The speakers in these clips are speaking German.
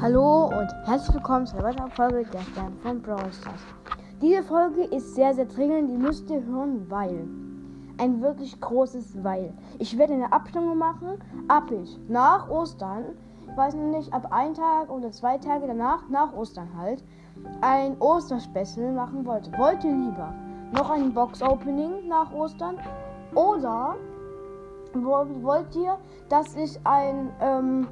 Hallo und herzlich willkommen zu einer weiteren Folge der Stern von Brawl Stars. Diese Folge ist sehr, sehr dringend, die müsst ihr hören, weil. Ein wirklich großes Weil. Ich werde eine Abstimmung machen, ab ich nach Ostern, ich weiß nicht, ab ein Tag oder zwei Tage danach, nach Ostern halt, ein Osterspecial machen wollte. Wollt ihr lieber noch ein Box-Opening nach Ostern oder wollt ihr, dass ich ein, ähm,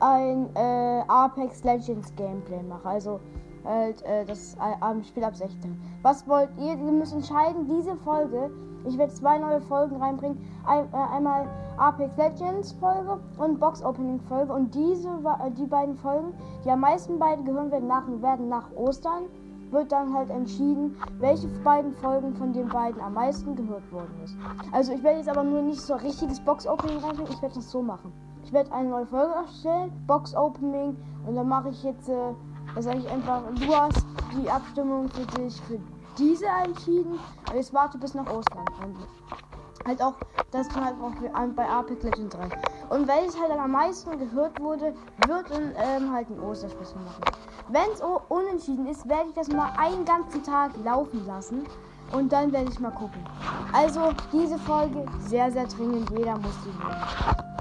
ein äh, Apex Legends Gameplay mache. Also halt äh, das äh, Spiel ab 16. Was wollt ihr? Ihr müsst entscheiden, diese Folge. Ich werde zwei neue Folgen reinbringen. Ein, äh, einmal Apex Legends Folge und Box Opening Folge. Und diese äh, die beiden Folgen, die am meisten beide gehören werden nach, werden nach Ostern, wird dann halt entschieden, welche beiden Folgen von den beiden am meisten gehört worden ist. Also ich werde jetzt aber nur nicht so richtiges Box Opening reinbringen. Ich werde das so machen. Ich werde eine neue Folge erstellen, Box Opening und dann mache ich jetzt, äh, sage ich einfach, du hast die Abstimmung für dich für diese entschieden. Aber jetzt warte bis nach Ostern. Und halt auch, das halt auch bei Apex Legends rein. Und welches halt am meisten gehört wurde, wird dann ähm, halt ein Osterspecial machen. Wenn es unentschieden ist, werde ich das mal einen ganzen Tag laufen lassen. Und dann werde ich mal gucken. Also, diese Folge sehr, sehr dringend. Jeder muss die hören.